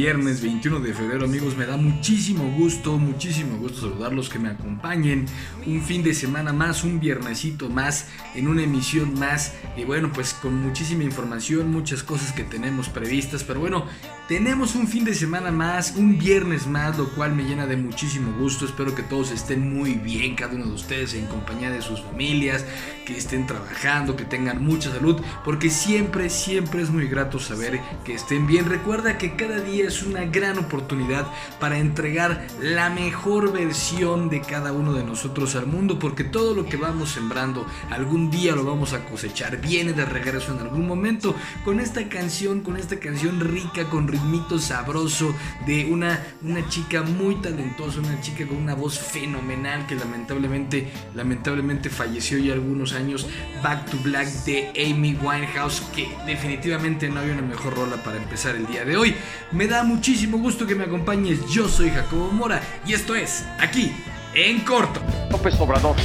es viernes 21 de febrero amigos, me da muchísimo gusto, muchísimo gusto saludarlos, que me acompañen un fin de semana más, un viernesito más, en una emisión más y bueno pues con muchísima información, muchas cosas que tenemos previstas, pero bueno, tenemos un fin de semana más, un viernes más, lo cual me llena de muchísimo gusto, espero que todos estén muy bien, cada uno de ustedes en compañía de sus familias, que estén trabajando, que tengan mucha salud, porque siempre, siempre es muy grato saber que estén bien. Recuerda que cada día es una gran oportunidad para entregar la mejor versión de cada uno de nosotros al mundo, porque todo lo que vamos sembrando algún día lo vamos a cosechar, viene de regreso en algún momento con esta canción, con esta canción rica, con ritmito sabroso de una, una chica muy talentosa, una chica con una voz fenomenal que lamentablemente, lamentablemente falleció ya algunos años, Back to Black de Amy Winehouse, que definitivamente no había una mejor rola para empezar el día de hoy. Me da muchísimo gusto que me acompañes. Yo soy Jacobo Mora y esto es aquí en corto. López Obrador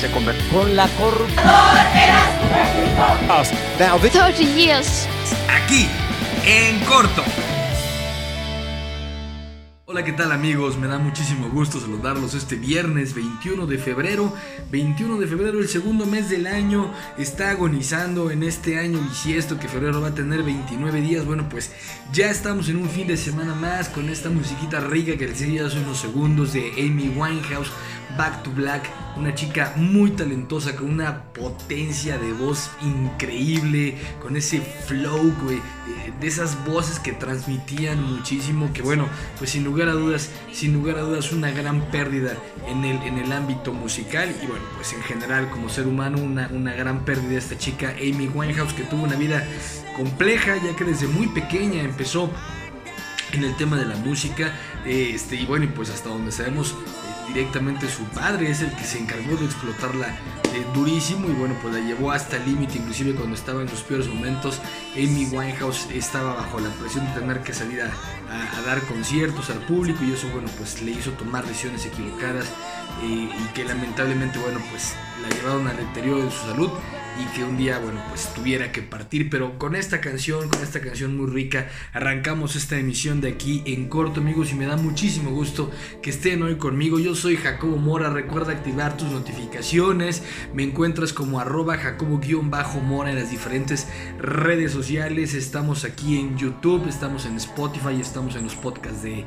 se convirtió con la corrupción. Now this 30 years. Aquí en corto. Hola, ¿qué tal amigos? Me da muchísimo gusto saludarlos este viernes 21 de febrero. 21 de febrero, el segundo mes del año, está agonizando en este año y si esto que febrero va a tener 29 días, bueno, pues ya estamos en un fin de semana más con esta musiquita rica que les decía hace unos segundos de Amy Winehouse, Back to Black, una chica muy talentosa con una potencia de voz increíble, con ese flow, güey, de esas voces que transmitían muchísimo, que bueno, pues sin lugar a dudas, sin lugar a dudas una gran pérdida en el, en el ámbito musical y bueno, pues en general como ser humano una, una gran pérdida esta chica Amy Winehouse que tuvo una vida compleja ya que desde muy pequeña empezó en el tema de la música este, y bueno, pues hasta donde sabemos directamente su padre es el que se encargó de explotarla eh, durísimo y bueno, pues la llevó hasta el límite, inclusive cuando estaba en los peores momentos, Amy Winehouse estaba bajo la presión de tener que salir a dar conciertos al público y eso bueno, pues le hizo tomar decisiones equivocadas eh, y que lamentablemente bueno, pues la llevaron al deterioro de su salud y que un día, bueno, pues tuviera que partir. Pero con esta canción, con esta canción muy rica, arrancamos esta emisión de aquí en corto, amigos, y me da muchísimo gusto que estén hoy conmigo. Yo soy Jacobo Mora, recuerda activar tus notificaciones. Me encuentras como arroba jacobo-mora en las diferentes redes sociales. Estamos aquí en YouTube, estamos en Spotify, estamos en los podcasts de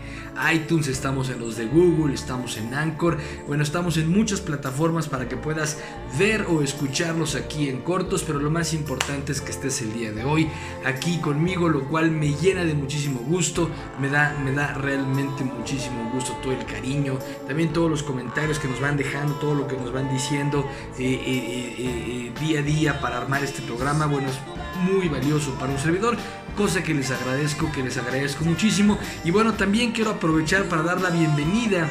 iTunes, estamos en los de Google, estamos en Anchor. Bueno, estamos en muchas plataformas para que puedas ver o escucharlos aquí en cortos, pero lo más importante es que estés el día de hoy aquí conmigo, lo cual me llena de muchísimo gusto, me da, me da realmente muchísimo gusto todo el cariño, también todos los comentarios que nos van dejando, todo lo que nos van diciendo eh, eh, eh, día a día para armar este programa, bueno, es muy valioso para un servidor, cosa que les agradezco, que les agradezco muchísimo, y bueno, también quiero aprovechar para dar la bienvenida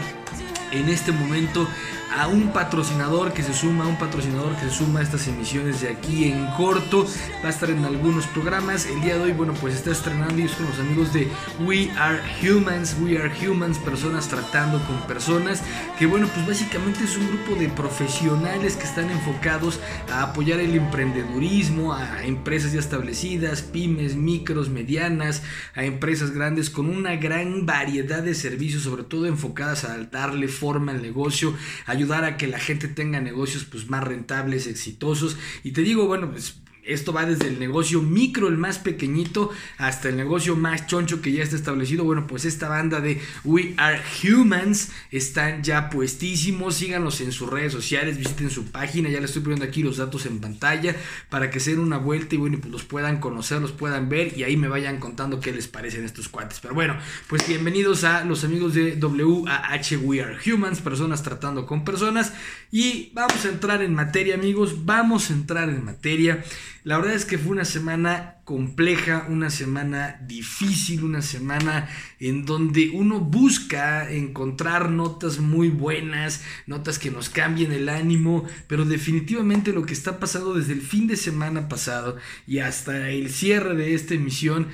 en este momento a un patrocinador que se suma, a un patrocinador que se suma a estas emisiones de aquí en corto. Va a estar en algunos programas. El día de hoy, bueno, pues está estrenando y es con los amigos de We Are Humans, We Are Humans, personas tratando con personas. Que bueno, pues básicamente es un grupo de profesionales que están enfocados a apoyar el emprendedurismo, a empresas ya establecidas, pymes, micros, medianas, a empresas grandes con una gran variedad de servicios, sobre todo enfocadas a darle forma al negocio, ayudar a que la gente tenga negocios pues más rentables, exitosos. Y te digo, bueno, pues esto va desde el negocio micro, el más pequeñito, hasta el negocio más choncho que ya está establecido. Bueno, pues esta banda de We Are Humans están ya puestísimos. Síganlos en sus redes sociales, visiten su página. Ya les estoy poniendo aquí los datos en pantalla para que se den una vuelta y bueno, pues los puedan conocer, los puedan ver y ahí me vayan contando qué les parecen estos cuates. Pero bueno, pues bienvenidos a los amigos de WAH We Are Humans, personas tratando con personas. Y vamos a entrar en materia, amigos. Vamos a entrar en materia. La verdad es que fue una semana compleja, una semana difícil, una semana en donde uno busca encontrar notas muy buenas, notas que nos cambien el ánimo, pero definitivamente lo que está pasando desde el fin de semana pasado y hasta el cierre de esta emisión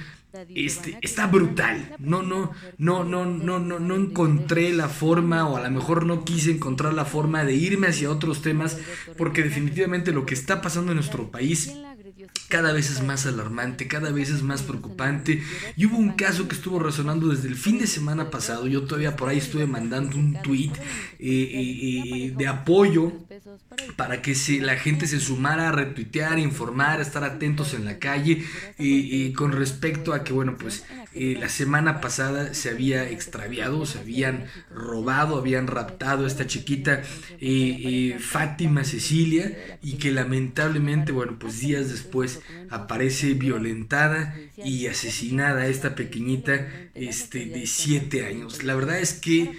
este, está brutal. No, no, no, no, no, no, no encontré la forma, o a lo mejor no quise encontrar la forma de irme hacia otros temas, porque definitivamente lo que está pasando en nuestro país cada vez es más alarmante, cada vez es más preocupante. Y hubo un caso que estuvo resonando desde el fin de semana pasado. Yo todavía por ahí estuve mandando un tweet eh, eh, eh, de apoyo para que se, la gente se sumara a retuitear, informar, estar atentos en la calle. con respecto a que, bueno, pues la semana pasada se había extraviado, se habían robado, habían raptado a esta chiquita Fátima Cecilia y que lamentablemente, bueno, pues días después aparece violentada y asesinada esta pequeñita este, de 7 años. La verdad es que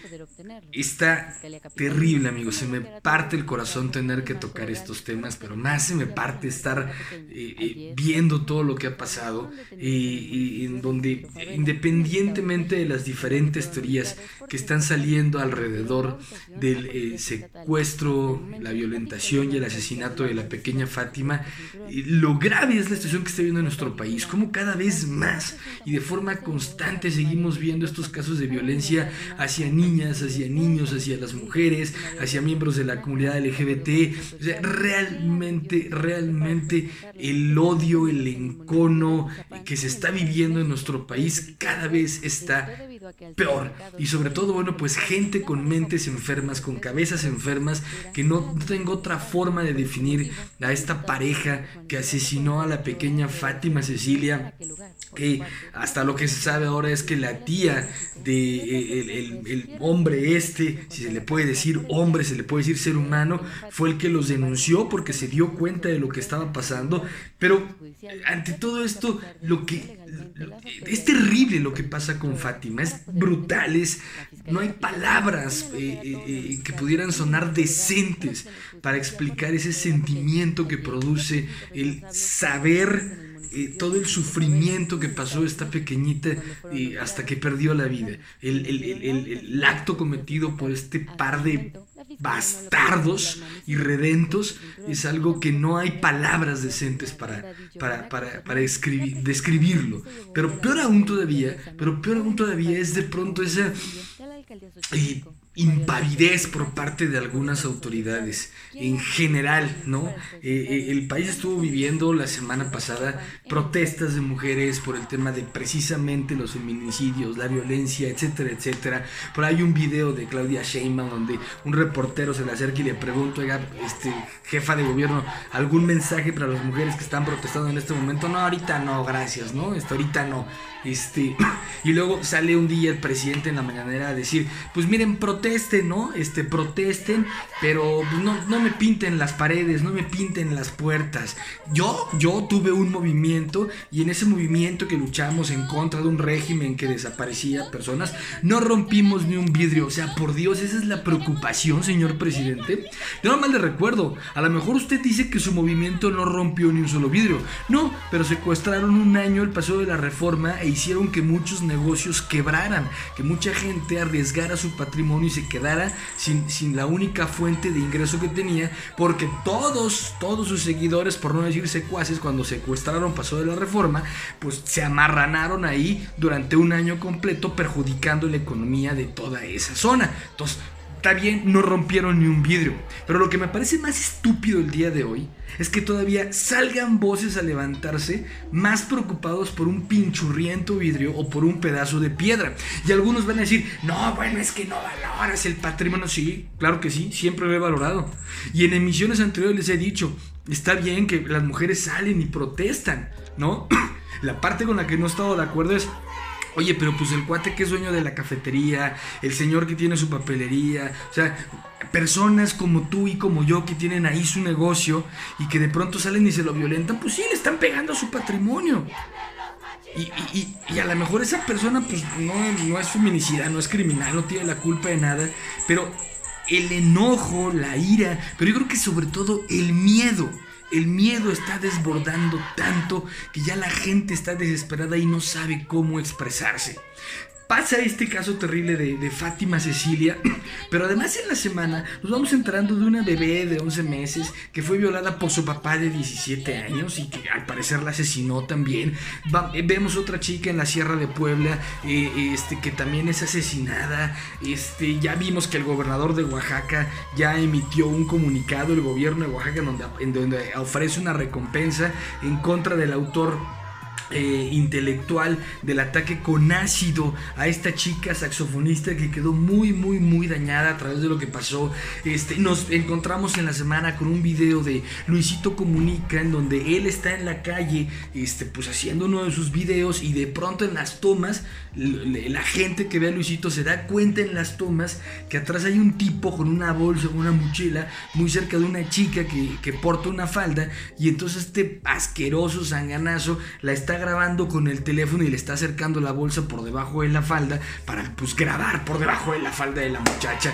está terrible, amigos. Se me parte el corazón tener que tocar estos temas, pero más se me parte estar eh, eh, viendo todo lo que ha pasado, y en donde independientemente de las diferentes teorías que están saliendo alrededor del eh, secuestro, la violentación y el asesinato de la pequeña Fátima, lo grave es la situación que está viendo en nuestro país, como cada vez más y de forma constante seguimos viendo estos casos de violencia hacia niñas, hacia niños, hacia las mujeres, hacia miembros de la comunidad LGBT. realmente, realmente el odio, el encono que se está viviendo en nuestro país cada vez está peor. Y sobre todo, bueno, pues gente con mentes enfermas, con cabezas enfermas, que no tengo otra forma de definir a esta pareja que asesinó a la pequeña Fátima Cecilia que hasta lo que se sabe ahora es que la tía de eh, el, hombre este, si se le puede decir hombre, se le puede decir ser humano, fue el que los denunció porque se dio cuenta de lo que estaba pasando. Pero ante todo esto, lo que es terrible lo que pasa con Fátima, es brutal, es, no hay palabras eh, eh, que pudieran sonar decentes para explicar ese sentimiento que produce el saber eh, todo el sufrimiento que pasó esta pequeñita eh, hasta que perdió la vida, el, el, acto cometido por este par de bastardos y redentos es algo que no hay palabras decentes para, para, para, para escribir, describirlo. Pero peor aún todavía, pero peor aún todavía es de pronto esa impavidez por parte de algunas autoridades en general, ¿no? Eh, eh, el país estuvo viviendo la semana pasada protestas de mujeres por el tema de precisamente los feminicidios, la violencia, etcétera, etcétera. Por ahí hay un video de Claudia Sheinbaum donde un reportero se le acerca y le pregunta, oiga, este, jefa de gobierno, ¿algún mensaje para las mujeres que están protestando en este momento? No, ahorita no, gracias, ¿no? Esto ahorita no. Este, y luego sale un día el presidente en la mañanera a decir, pues miren, protesten, ¿no? Este, protesten, pero no, no me pinten las paredes, no me pinten las puertas. Yo, yo tuve un movimiento y en ese movimiento que luchamos en contra de un régimen que desaparecía personas, no rompimos ni un vidrio. O sea, por Dios, esa es la preocupación, señor presidente. Yo mal le recuerdo, a lo mejor usted dice que su movimiento no rompió ni un solo vidrio. No, pero secuestraron un año el paso de la reforma e hicieron que muchos negocios quebraran, que mucha gente arriesgara su patrimonio y se quedara sin, sin la única fuente de ingreso que tenía, porque todos, todos sus seguidores, por no decir secuaces, cuando secuestraron pasó de la reforma, pues se amarranaron ahí durante un año completo, perjudicando la economía de toda esa zona. Entonces, Está bien, no rompieron ni un vidrio. Pero lo que me parece más estúpido el día de hoy es que todavía salgan voces a levantarse más preocupados por un pinchurriento vidrio o por un pedazo de piedra. Y algunos van a decir, no, bueno, es que no valoras el patrimonio. Sí, claro que sí, siempre lo he valorado. Y en emisiones anteriores les he dicho, está bien que las mujeres salen y protestan, ¿no? La parte con la que no he estado de acuerdo es Oye, pero pues el cuate que es dueño de la cafetería, el señor que tiene su papelería, o sea, personas como tú y como yo que tienen ahí su negocio y que de pronto salen y se lo violentan, pues sí, le están pegando a su patrimonio. Y, a lo mejor esa persona pues no, no es feminicida, no es criminal, no tiene la culpa de nada, pero el enojo, la ira, pero yo creo que sobre todo el miedo el miedo está desbordando tanto que ya la gente está desesperada y no sabe cómo expresarse. Pasa este caso terrible de, Fátima Cecilia, pero además en la semana nos vamos enterando de una bebé de 11 meses que fue violada por su papá de 17 años y que al parecer la asesinó también. Eh, vemos otra chica en la Sierra de Puebla eh, este, que también es asesinada. Este, ya vimos que el gobernador de Oaxaca ya emitió un comunicado, el gobierno de Oaxaca, donde, en donde ofrece una recompensa en contra del autor eh, intelectual del ataque con ácido a esta chica saxofonista que quedó muy muy muy dañada a través de lo que pasó. Este, nos encontramos en la semana con un video de Luisito Comunica en donde él está en la calle este, pues haciendo uno de sus videos y de pronto en las tomas la gente que ve a Luisito se da cuenta en las tomas que atrás hay un tipo con una bolsa, con una mochila muy cerca de una chica que, que porta una falda y entonces este asqueroso sanganazo la está grabando con el teléfono y le está acercando la bolsa por debajo de la falda para pues grabar por debajo de la falda de la muchacha.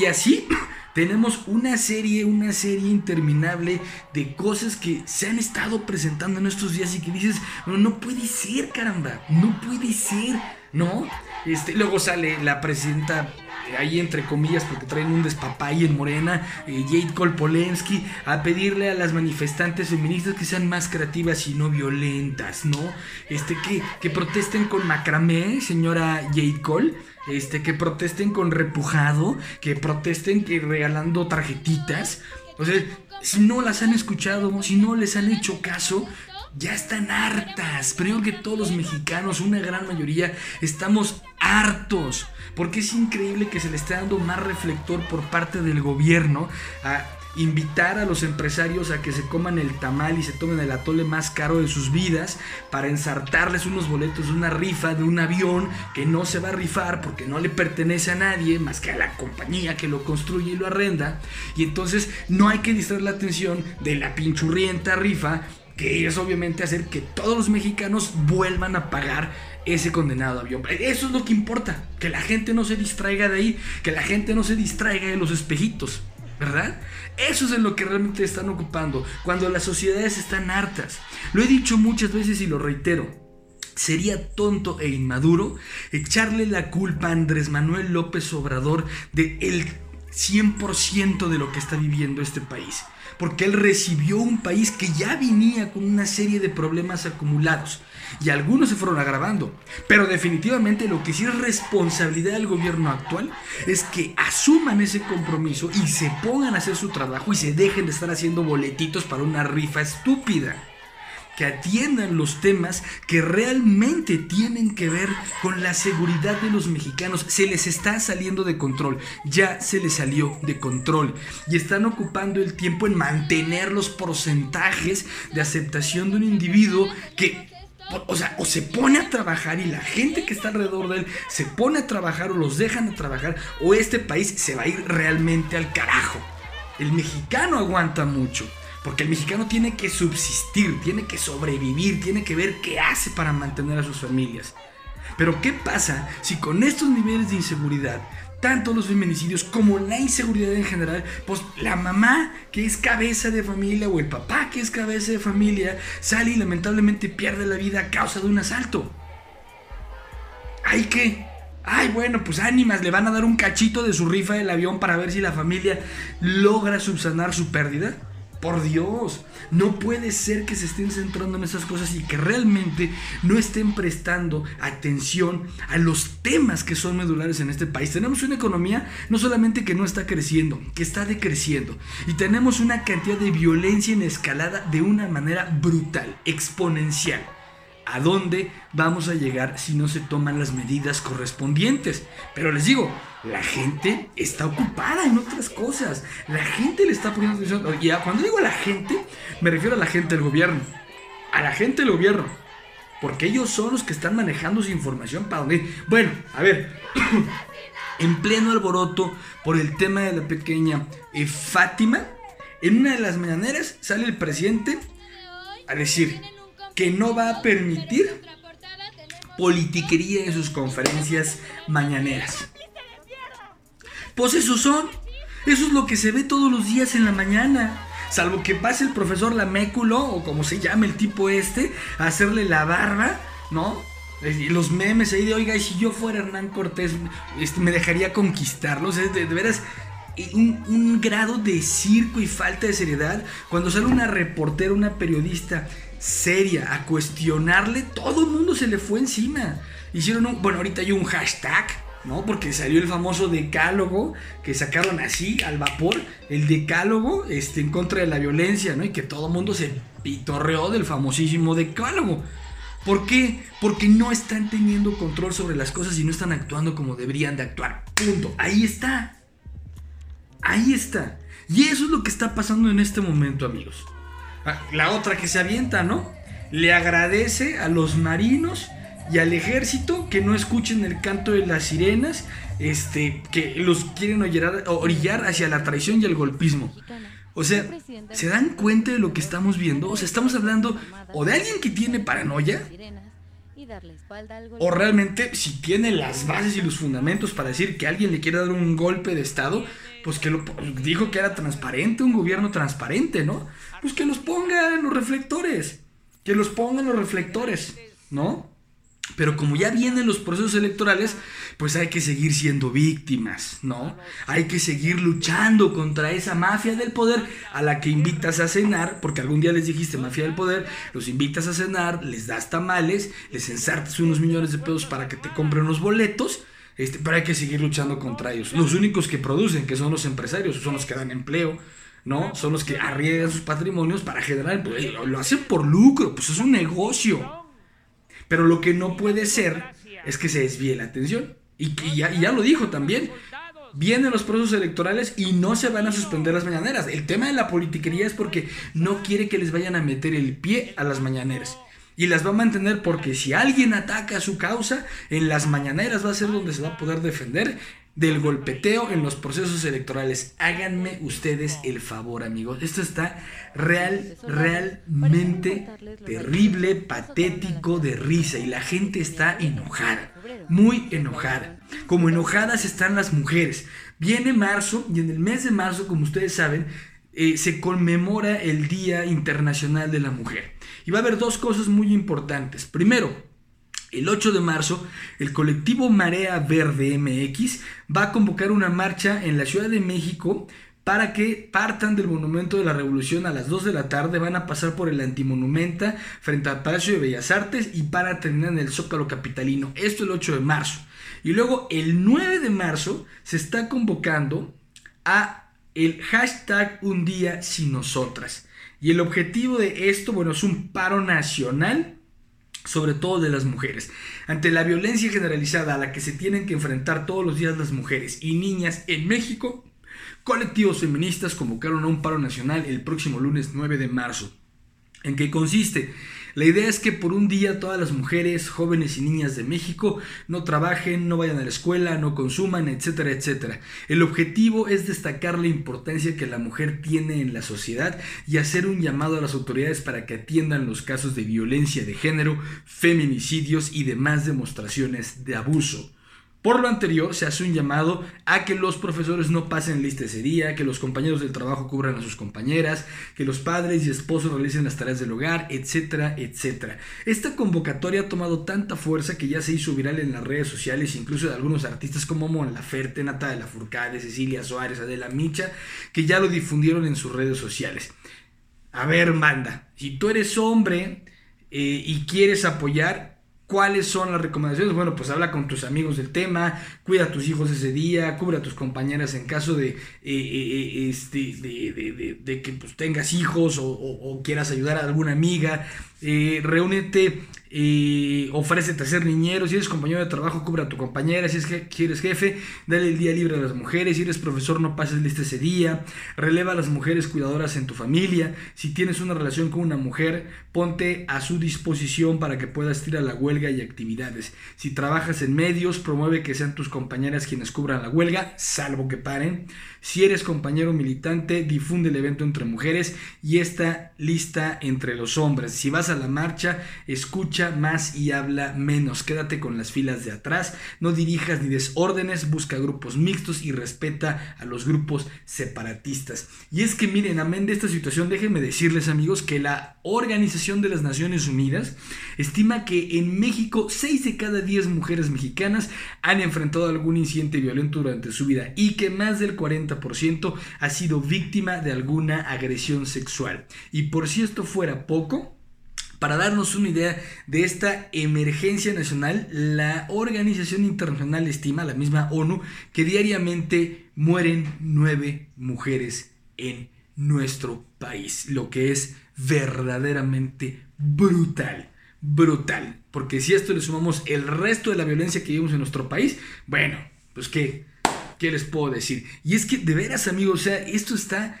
Y, así tenemos una serie, una serie interminable de cosas que se han estado presentando en estos días y que dices, no, no puede ser, caramba, no puede ser, ¿no? Este, luego sale la presidenta ahí entre comillas, porque traen un despapay en Morena, eh, Jade Kolpolensky, a pedirle a las manifestantes feministas que sean más creativas y no violentas, ¿no? Este, que, que protesten con macramé, señora Jade Cole, este, que protesten con repujado, que protesten que regalando tarjetitas. O sea, si no las han escuchado, si no les han hecho caso, ya están hartas. Creo que todos los mexicanos, una gran mayoría, estamos hartos. Porque es increíble que se le esté dando más reflector por parte del gobierno a invitar a los empresarios a que se coman el tamal y se tomen el atole más caro de sus vidas para ensartarles unos boletos de una rifa de un avión que no se va a rifar porque no le pertenece a nadie más que a la compañía que lo construye y lo arrenda. Y entonces no hay que distraer la atención de la pinchurrienta rifa que es obviamente hacer que todos los mexicanos vuelvan a pagar ese condenado avión. Eso es lo que importa, que la gente no se distraiga de ahí, que la gente no se distraiga de los espejitos, ¿verdad? Eso es en lo que realmente están ocupando, cuando las sociedades están hartas. Lo he dicho muchas veces y lo reitero. Sería tonto e inmaduro echarle la culpa a Andrés Manuel López Obrador de el 100% de lo que está viviendo este país porque él recibió un país que ya venía con una serie de problemas acumulados y algunos se fueron agravando. Pero definitivamente lo que sí es responsabilidad del gobierno actual es que asuman ese compromiso y se pongan a hacer su trabajo y se dejen de estar haciendo boletitos para una rifa estúpida que atiendan los temas que realmente tienen que ver con la seguridad de los mexicanos. Se les está saliendo de control, ya se les salió de control y están ocupando el tiempo en mantener los porcentajes de aceptación de un individuo que o sea, o se pone a trabajar y la gente que está alrededor de él se pone a trabajar o los dejan a trabajar o este país se va a ir realmente al carajo. El mexicano aguanta mucho. Porque el mexicano tiene que subsistir, tiene que sobrevivir, tiene que ver qué hace para mantener a sus familias. Pero ¿qué pasa si con estos niveles de inseguridad, tanto los feminicidios como la inseguridad en general, pues la mamá que es cabeza de familia o el papá que es cabeza de familia sale y lamentablemente pierde la vida a causa de un asalto? ¿Hay qué? Ay, bueno, pues ánimas, le van a dar un cachito de su rifa del avión para ver si la familia logra subsanar su pérdida. Por Dios, no puede ser que se estén centrando en esas cosas y que realmente no estén prestando atención a los temas que son medulares en este país. Tenemos una economía no solamente que no está creciendo, que está decreciendo. Y tenemos una cantidad de violencia en escalada de una manera brutal, exponencial a dónde vamos a llegar si no se toman las medidas correspondientes. Pero les digo, la gente está ocupada en otras cosas. La gente le está poniendo atención. Y cuando digo a la gente, me refiero a la gente del gobierno. A la gente del gobierno. Porque ellos son los que están manejando su información para dónde. Bueno, a ver. en pleno alboroto por el tema de la pequeña eh, Fátima, en una de las mañaneras sale el presidente a decir que no va a permitir politiquería en sus conferencias mañaneras. Pues esos son. Eso es lo que se ve todos los días en la mañana. Salvo que pase el profesor Laméculo, o como se llama el tipo este, a hacerle la barba, ¿no? Los memes ahí de, oiga, si yo fuera Hernán Cortés, este, me dejaría conquistarlos. de, de veras, un, un, grado de circo y falta de seriedad. Cuando sale una reportera, una periodista seria a cuestionarle, todo el mundo se le fue encima. Hicieron un, bueno, ahorita hay un hashtag, ¿no? Porque salió el famoso decálogo que sacaron así al vapor, el decálogo este, en contra de la violencia, ¿no? Y que todo el mundo se pitorreó del famosísimo decálogo. ¿Por qué? Porque no están teniendo control sobre las cosas y no están actuando como deberían de actuar. Punto. Ahí está. Ahí está. Y eso es lo que está pasando en este momento, amigos. Ah, la otra que se avienta, ¿no? Le agradece a los marinos y al ejército que no escuchen el canto de las sirenas, este, que los quieren orillar hacia la traición y el golpismo. O sea, ¿se dan cuenta de lo que estamos viendo? O sea, estamos hablando o de alguien que tiene paranoia, o realmente si tiene las bases y los fundamentos para decir que alguien le quiere dar un golpe de Estado, pues que lo dijo que era transparente, un gobierno transparente, ¿no? Pues que los ponga en los reflectores, que los ponga en los reflectores, ¿no? Pero como ya vienen los procesos electorales, pues hay que seguir siendo víctimas, ¿no? Hay que seguir luchando contra esa mafia del poder a la que invitas a cenar, porque algún día les dijiste mafia del poder, los invitas a cenar, les das tamales, les ensartas unos millones de pesos para que te compren unos boletos, este, pero hay que seguir luchando contra ellos. Los únicos que producen, que son los empresarios, son los que dan empleo, ¿no? Son los que arriesgan sus patrimonios para generar, pues, lo hacen por lucro, pues es un negocio. Pero lo que no puede ser es que se desvíe la atención. Y, ya, ya, lo dijo también. Vienen los procesos electorales y no se van a suspender las mañaneras. El tema de la politiquería es porque no quiere que les vayan a meter el pie a las mañaneras y las va a mantener porque si alguien ataca su causa, en las mañaneras va a ser donde se va a poder defender del golpeteo en los procesos electorales. Háganme ustedes el favor, amigos. Esto está real, realmente terrible, patético, de risa y la gente está enojada, muy enojada. Como enojadas están las mujeres. Viene marzo y en el mes de marzo, como ustedes saben, eh, se conmemora el Día Internacional de la Mujer. Y va a haber dos cosas muy importantes. Primero, el 8 de marzo, el colectivo Marea Verde MX va a convocar una marcha en la Ciudad de México para que partan del Monumento de la Revolución a las 2 de la tarde, van a pasar por el Antimonumenta frente al Palacio de Bellas Artes y para terminar en el Zócalo Capitalino. Esto el 8 de marzo. Y luego el 9 de marzo se está convocando a el hashtag Un día sin nosotras. Y el objetivo de esto, bueno, es un paro nacional, sobre todo de las mujeres. Ante la violencia generalizada a la que se tienen que enfrentar todos los días las mujeres y niñas en México, colectivos feministas convocaron a un paro nacional el próximo lunes 9 de marzo. ¿En qué consiste? La idea es que por un día todas las mujeres, jóvenes y niñas de México no trabajen, no vayan a la escuela, no consuman, etcétera, etcétera. El objetivo es destacar la importancia que la mujer tiene en la sociedad y hacer un llamado a las autoridades para que atiendan los casos de violencia de género, feminicidios y demás demostraciones de abuso. Por lo anterior, se hace un llamado a que los profesores no pasen lista ese día, que los compañeros del trabajo cubran a sus compañeras, que los padres y esposos realicen las tareas del hogar, etcétera, etcétera. Esta convocatoria ha tomado tanta fuerza que ya se hizo viral en las redes sociales, incluso de algunos artistas como Mon Laferte, Natalia Furcade, Cecilia Suárez, Adela Micha, que ya lo difundieron en sus redes sociales. A ver, manda, si tú eres hombre eh, y quieres apoyar, ¿Cuáles son las recomendaciones? Bueno, pues habla con tus amigos del tema, cuida a tus hijos ese día, cubre a tus compañeras en caso de, eh, eh, este, de, que pues, tengas hijos o, quieras ayudar a alguna amiga. Eh, reúnete y ofrécete a ser niñero. Si eres compañero de trabajo, cubra a tu compañera. Si, es que, eres jefe, dale el día libre a las mujeres. Si eres profesor, no pases lista ese día. Releva a las mujeres cuidadoras en tu familia. Si tienes una relación con una mujer, ponte a su disposición para que puedas ir a la huelga y actividades. Si trabajas en medios, promueve que sean tus compañeras quienes cubran la huelga, salvo que paren. Si eres compañero militante, difunde el evento entre mujeres y esta lista entre los hombres. Si vas a la marcha, escucha más y habla menos. Quédate con las filas de atrás, no dirijas ni desórdenes, busca grupos mixtos y respeta a los grupos separatistas. Y es que miren, amén de esta situación, déjenme decirles amigos que la Organización de las Naciones Unidas estima que en México 6 de cada 10 mujeres mexicanas han enfrentado algún incidente violento durante su vida y que más del 40% ha sido víctima de alguna agresión sexual. Y por si esto fuera poco, para darnos una idea de esta emergencia nacional, la Organización Internacional estima, la misma ONU, que diariamente mueren nueve mujeres en nuestro país, lo que es verdaderamente brutal, brutal. Porque si a esto le sumamos el resto de la violencia que vivimos en nuestro país, bueno, pues qué, ¿qué les puedo decir? Y es que de veras amigos, o sea, esto está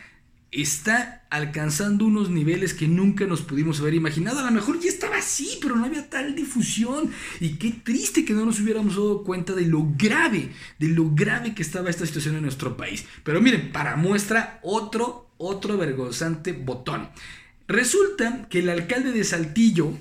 está alcanzando unos niveles que nunca nos pudimos haber imaginado. A lo mejor ya estaba así, pero no había tal difusión. Y qué triste que no nos hubiéramos dado cuenta de lo grave, de lo grave que estaba esta situación en nuestro país. Pero miren, para muestra otro, otro vergonzante botón. Resulta que el alcalde de Saltillo,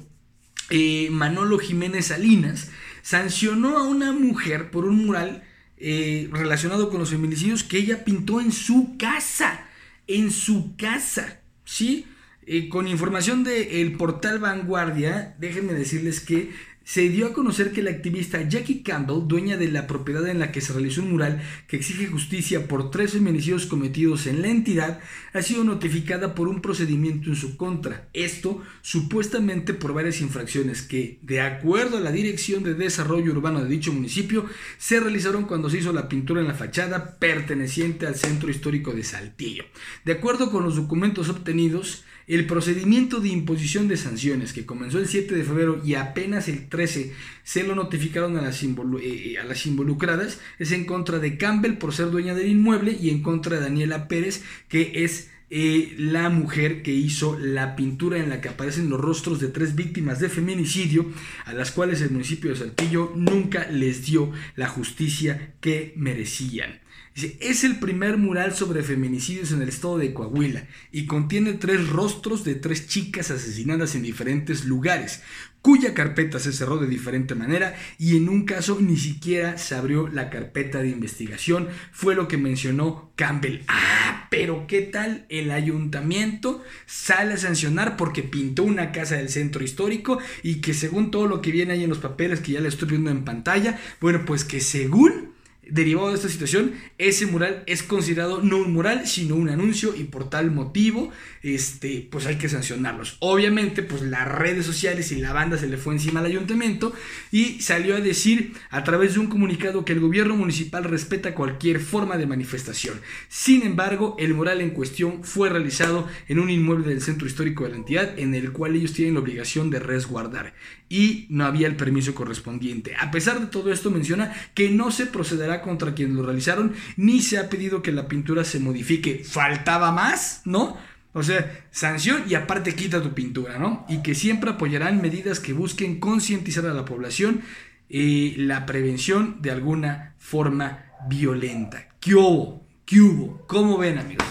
eh, Manolo Jiménez Salinas, sancionó a una mujer por un mural eh, relacionado con los feminicidios que ella pintó en su casa en su casa, ¿sí? Eh, con información del portal Vanguardia, déjenme decirles que se dio a conocer que la activista Jackie Campbell, dueña de la propiedad en la que se realizó un mural que exige justicia por tres feminicidios cometidos en la entidad, ha sido notificada por un procedimiento en su contra. Esto supuestamente por varias infracciones que, de acuerdo a la Dirección de Desarrollo Urbano de dicho municipio, se realizaron cuando se hizo la pintura en la fachada perteneciente al centro histórico de Saltillo. De acuerdo con los documentos obtenidos, el procedimiento de imposición de sanciones que comenzó el 7 de febrero y apenas el 13 se lo notificaron a las, eh, a las involucradas es en contra de Campbell por ser dueña del inmueble y en contra de Daniela Pérez que es eh, la mujer que hizo la pintura en la que aparecen los rostros de tres víctimas de feminicidio, a las cuales el municipio de Saltillo nunca les dio la justicia que merecían es el primer mural sobre feminicidios en el estado de Coahuila y contiene tres rostros de tres chicas asesinadas en diferentes lugares, cuya carpeta se cerró de diferente manera y en un caso ni siquiera se abrió la carpeta de investigación, fue lo que mencionó Campbell. Ah, pero ¿qué tal el ayuntamiento sale a sancionar porque pintó una casa del centro histórico y que según todo lo que viene ahí en los papeles que ya le estoy viendo en pantalla, bueno, pues que según derivado de esta situación, ese mural es considerado no un mural, sino un anuncio y por tal motivo, este, pues hay que sancionarlos. Obviamente, pues las redes sociales y la banda se le fue encima al ayuntamiento y salió a decir a través de un comunicado que el gobierno municipal respeta cualquier forma de manifestación. Sin embargo, el mural en cuestión fue realizado en un inmueble del centro histórico de la entidad en el cual ellos tienen la obligación de resguardar y no había el permiso correspondiente. A pesar de todo esto menciona que no se procederá contra quienes lo realizaron ni se ha pedido que la pintura se modifique. Faltaba más, ¿no? O sea, sanción y aparte quita tu pintura, ¿no? Y que siempre apoyarán medidas que busquen concientizar a la población y la prevención de alguna forma violenta. ¿Qué hubo? ¿Qué hubo? ¿Cómo ven, amigos?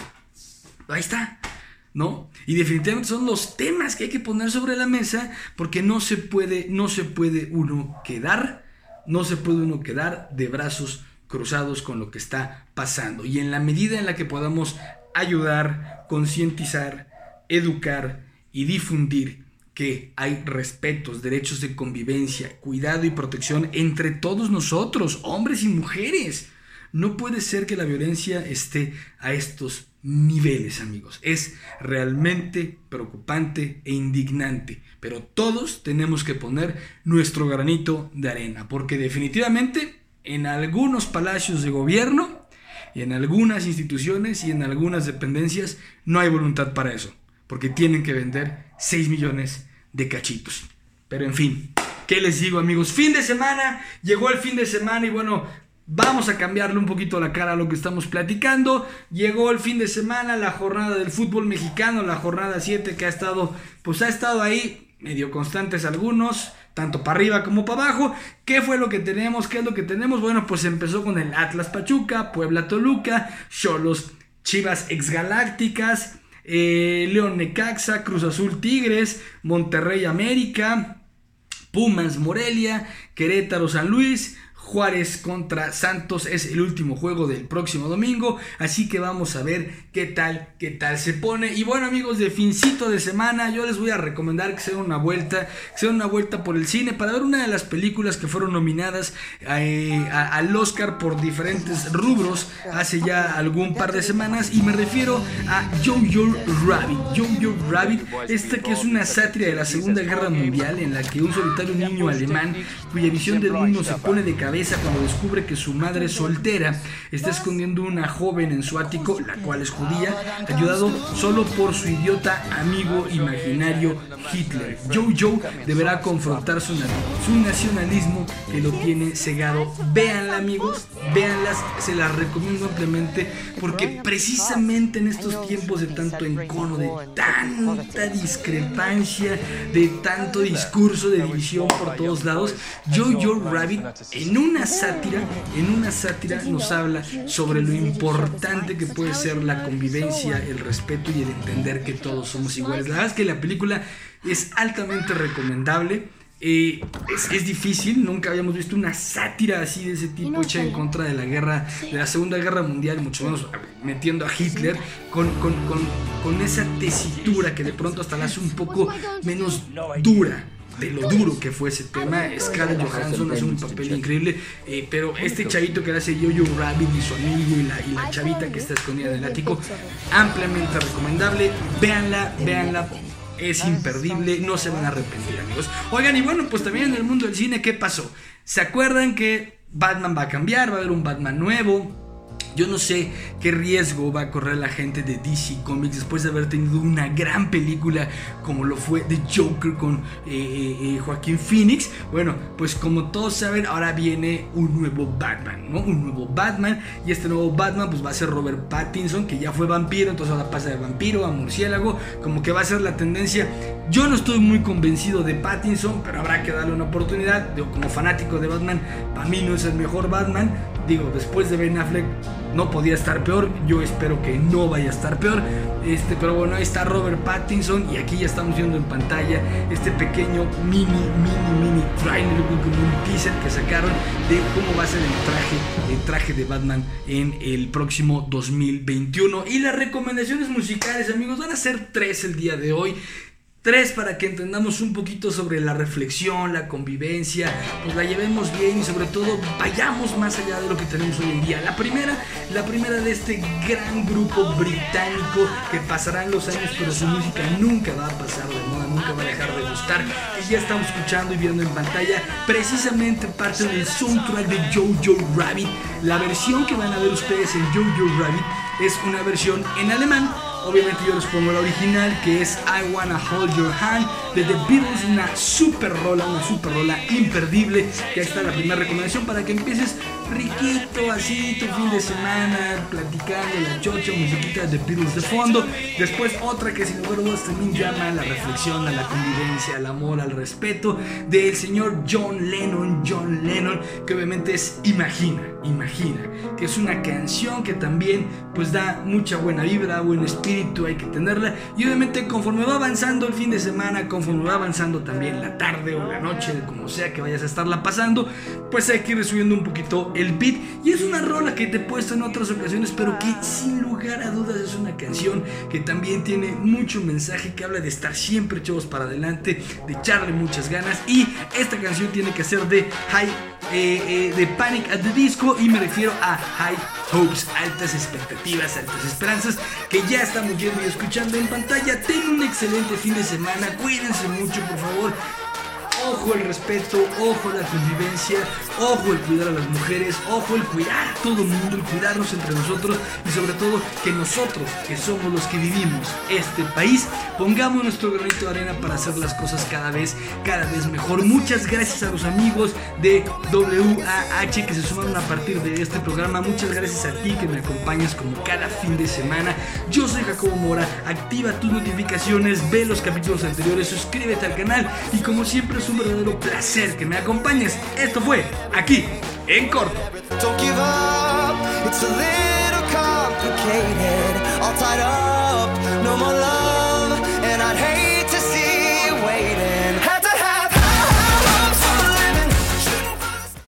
Ahí está. ¿No? Y definitivamente son los temas que hay que poner sobre la mesa porque no se puede, no se puede uno quedar, no se puede uno quedar de brazos cruzados con lo que está pasando. Y en la medida en la que podamos ayudar, concientizar, educar y difundir que hay respetos, derechos de convivencia, cuidado y protección entre todos nosotros, hombres y mujeres. No puede ser que la violencia esté a estos niveles, amigos. Es realmente preocupante e indignante. Pero todos tenemos que poner nuestro granito de arena. Porque definitivamente en algunos palacios de gobierno, y en algunas instituciones y en algunas dependencias no hay voluntad para eso. Porque tienen que vender 6 millones de cachitos. Pero en fin, ¿qué les digo amigos? Fin de semana, llegó el fin de semana y bueno, Vamos a cambiarle un poquito la cara a lo que estamos platicando. Llegó el fin de semana, la jornada del fútbol mexicano, la jornada 7 que ha estado, pues ha estado ahí medio constantes algunos, tanto para arriba como para abajo. ¿Qué fue lo que tenemos? ¿Qué es lo que tenemos? Bueno, pues empezó con el Atlas Pachuca, Puebla Toluca, Cholos Chivas Exgalácticas, eh, León Necaxa, Cruz Azul Tigres, Monterrey América, Pumas Morelia, Querétaro San Luis, Juárez contra Santos es el último juego del próximo domingo, así que vamos a ver qué tal, qué tal se pone. Y bueno amigos, de fincito de semana, yo les voy a recomendar que sea una vuelta, que sea una vuelta por el cine para ver una de las películas que fueron nominadas eh, al Oscar por diferentes rubros hace ya algún par de semanas y me refiero a Jojo Rabbit. Jojo Rabbit, esta que es una sátira de la Segunda Guerra Mundial en la que un solitario niño alemán cuya visión del mundo se pone de cabeza cuando descubre que su madre soltera está escondiendo una joven en su ático, la cual es ayudado solo por su idiota amigo imaginario Hitler. Jojo deberá confrontar su, su nacionalismo que lo tiene cegado. Véanla amigos, véanlas, se las recomiendo ampliamente porque precisamente en estos tiempos de tanto encono, de tanta discrepancia, de tanto discurso de división por todos lados, Jojo Rabbit en una sátira, en una sátira nos habla sobre lo importante que puede ser la convivencia, el respeto y el entender que todos somos iguales. La verdad es que la película es altamente recomendable. Eh, es, difícil, nunca habíamos visto una sátira así de ese tipo hecha en contra de la guerra, de la Segunda Guerra Mundial, mucho menos metiendo a Hitler con, con, con, con esa tesitura que de pronto hasta la hace un poco menos dura de lo duro que fue ese tema. Scarlett Johansson hace un papel increíble, eh, pero este chavito que hace Yo-Yo Rabbit y su amigo y la, y la chavita que está escondida en el ático, ampliamente recomendable. Véanla, véanla, es imperdible, no se van a arrepentir, amigos. Oigan, y bueno, pues también en el mundo del cine, ¿qué pasó? ¿Se acuerdan que Batman va a cambiar? Va a haber un Batman nuevo. Yo no sé qué riesgo va a correr la gente de DC Comics después de haber tenido una gran película como lo fue The Joker con eh, eh, eh, Joaquín Phoenix. Bueno, pues como todos saben, ahora viene un nuevo Batman, ¿no? Un nuevo Batman. Y este nuevo Batman pues va a ser Robert Pattinson, que ya fue vampiro, entonces ahora pasa de vampiro a murciélago. Como que va a ser la tendencia. Yo no estoy muy convencido de Pattinson, pero habrá que darle una oportunidad. Yo como fanático de Batman, para mí no es el mejor Batman. Digo, después de Ben Affleck no podía estar peor. Yo espero que no vaya a estar peor. Este, pero bueno, ahí está Robert Pattinson y aquí ya estamos viendo en pantalla este pequeño mini, mini, mini trailer, un teaser que sacaron de cómo va a ser el traje, el traje de Batman en el próximo 2021. Y las recomendaciones musicales, amigos, van a ser tres el día de hoy. Tres, para que entendamos un poquito sobre la reflexión, la convivencia, pues la llevemos bien y sobre todo vayamos más allá de lo que tenemos hoy en día. La primera, la primera de este gran grupo británico que pasarán los años, pero su música nunca va a pasar de moda, nunca va a dejar de gustar. Y ya estamos escuchando y viendo en pantalla precisamente parte del soundtrack de Jojo Rabbit. La versión que van a ver ustedes en Jojo Rabbit es una versión en alemán Obviamente yo les pongo la original que es I Wanna Hold Your Hand de The Beatles, una super rola, una super rola imperdible. Que ahí está la primera recomendación para que empieces así tu fin de semana, platicando la chocha, musiquita de Beatles de fondo. Después otra que sin lugar a dudas también llama a la reflexión, a la convivencia, al amor, al respeto del señor John Lennon, John Lennon, que obviamente es Imagina, Imagina, que es una canción que también pues da mucha buena vibra, buen espíritu, hay que tenerla. Y obviamente conforme va avanzando el fin de semana, conforme va avanzando también la tarde o la noche, como sea que vayas a estarla pasando, pues hay que ir subiendo un poquito el beat. Es una rola que te he puesto en otras ocasiones, pero que sin lugar a dudas es una canción que también tiene mucho mensaje, que habla de estar siempre chavos para adelante, de echarle muchas ganas. Y esta canción tiene que ser de High, eh, eh, de Panic at the Disco, y me refiero a High Hopes, altas expectativas, altas esperanzas, que ya estamos viendo y escuchando en pantalla. Ten un excelente fin de semana, cuídense mucho, por favor. Ojo el respeto, ojo la convivencia, ojo el cuidar a las mujeres, ojo el cuidar a todo el mundo, el cuidarnos entre nosotros y sobre todo que nosotros, que somos los que vivimos este país, pongamos nuestro granito de arena para hacer las cosas cada vez, cada vez mejor. Muchas gracias a los amigos de WAH que se sumaron a partir de este programa. Muchas gracias a ti que me acompañas como cada fin de semana. Yo soy Jacobo Mora, activa tus notificaciones, ve los capítulos anteriores, suscríbete al canal y como siempre un verdadero placer que me acompañes. Esto fue aquí, en corto. Tied up. no more love, and I'd hate